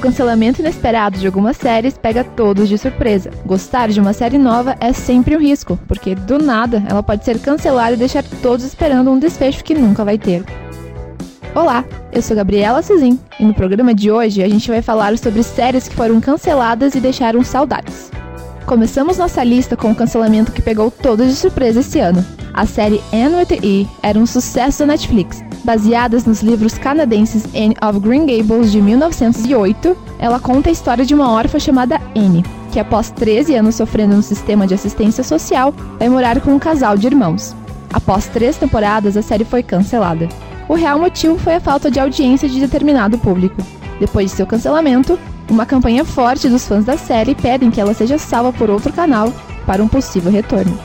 O cancelamento inesperado de algumas séries pega todos de surpresa. Gostar de uma série nova é sempre um risco, porque do nada ela pode ser cancelada e deixar todos esperando um desfecho que nunca vai ter. Olá, eu sou Gabriela Suzin e no programa de hoje a gente vai falar sobre séries que foram canceladas e deixaram saudades. Começamos nossa lista com o cancelamento que pegou todos de surpresa esse ano. A série Anne with E era um sucesso da Netflix. Baseadas nos livros canadenses Anne of Green Gables de 1908, ela conta a história de uma órfã chamada Anne, que após 13 anos sofrendo no sistema de assistência social, vai morar com um casal de irmãos. Após três temporadas, a série foi cancelada. O real motivo foi a falta de audiência de determinado público. Depois de seu cancelamento, uma campanha forte dos fãs da série pedem que ela seja salva por outro canal para um possível retorno.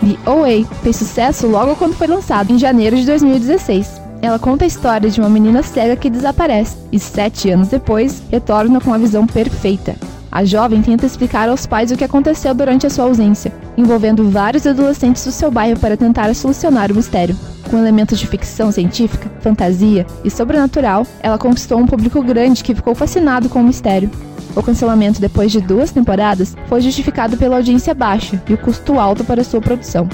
The OA fez sucesso logo quando foi lançado, em janeiro de 2016. Ela conta a história de uma menina cega que desaparece e, sete anos depois, retorna com a visão perfeita. A jovem tenta explicar aos pais o que aconteceu durante a sua ausência, envolvendo vários adolescentes do seu bairro para tentar solucionar o mistério. Com elementos de ficção científica, fantasia e sobrenatural, ela conquistou um público grande que ficou fascinado com o mistério. O cancelamento depois de duas temporadas foi justificado pela audiência baixa e o custo alto para sua produção.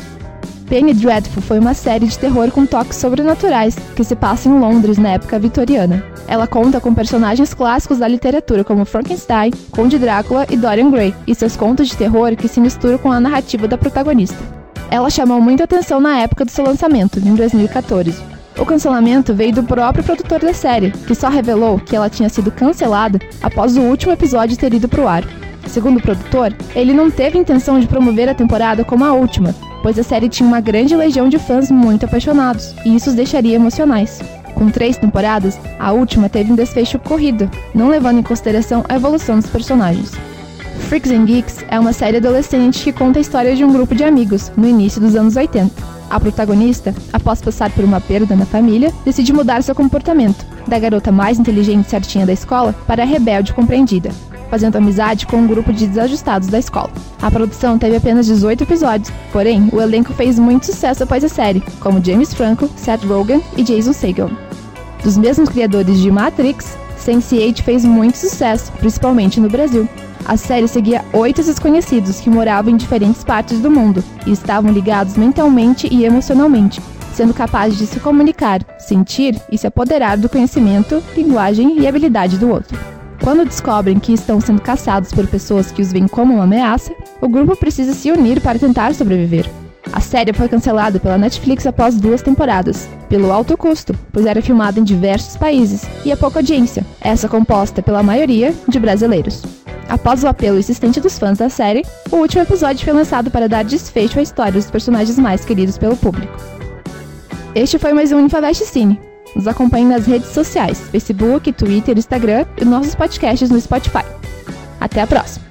Penny Dreadful foi uma série de terror com toques sobrenaturais que se passa em Londres na época vitoriana. Ela conta com personagens clássicos da literatura como Frankenstein, Conde Drácula e Dorian Gray, e seus contos de terror que se misturam com a narrativa da protagonista. Ela chamou muita atenção na época do seu lançamento, em 2014. O cancelamento veio do próprio produtor da série, que só revelou que ela tinha sido cancelada após o último episódio ter ido pro ar. Segundo o produtor, ele não teve intenção de promover a temporada como a última, pois a série tinha uma grande legião de fãs muito apaixonados, e isso os deixaria emocionais. Com três temporadas, a última teve um desfecho corrido, não levando em consideração a evolução dos personagens. Freaks and Geeks é uma série adolescente que conta a história de um grupo de amigos no início dos anos 80. A protagonista, após passar por uma perda na família, decide mudar seu comportamento, da garota mais inteligente e certinha da escola para a rebelde compreendida, fazendo amizade com um grupo de desajustados da escola. A produção teve apenas 18 episódios, porém, o elenco fez muito sucesso após a série, como James Franco, Seth Rogen e Jason Segel. Dos mesmos criadores de Matrix, Sense8 fez muito sucesso, principalmente no Brasil. A série seguia oito desconhecidos que moravam em diferentes partes do mundo e estavam ligados mentalmente e emocionalmente, sendo capazes de se comunicar, sentir e se apoderar do conhecimento, linguagem e habilidade do outro. Quando descobrem que estão sendo caçados por pessoas que os veem como uma ameaça, o grupo precisa se unir para tentar sobreviver. A série foi cancelada pela Netflix após duas temporadas, pelo alto custo, pois era filmada em diversos países e a pouca audiência, essa composta pela maioria de brasileiros. Após o apelo insistente dos fãs da série, o último episódio foi lançado para dar desfecho à história dos personagens mais queridos pelo público. Este foi mais um Infavest Cine. Nos acompanhe nas redes sociais, Facebook, Twitter, Instagram e nossos podcasts no Spotify. Até a próxima!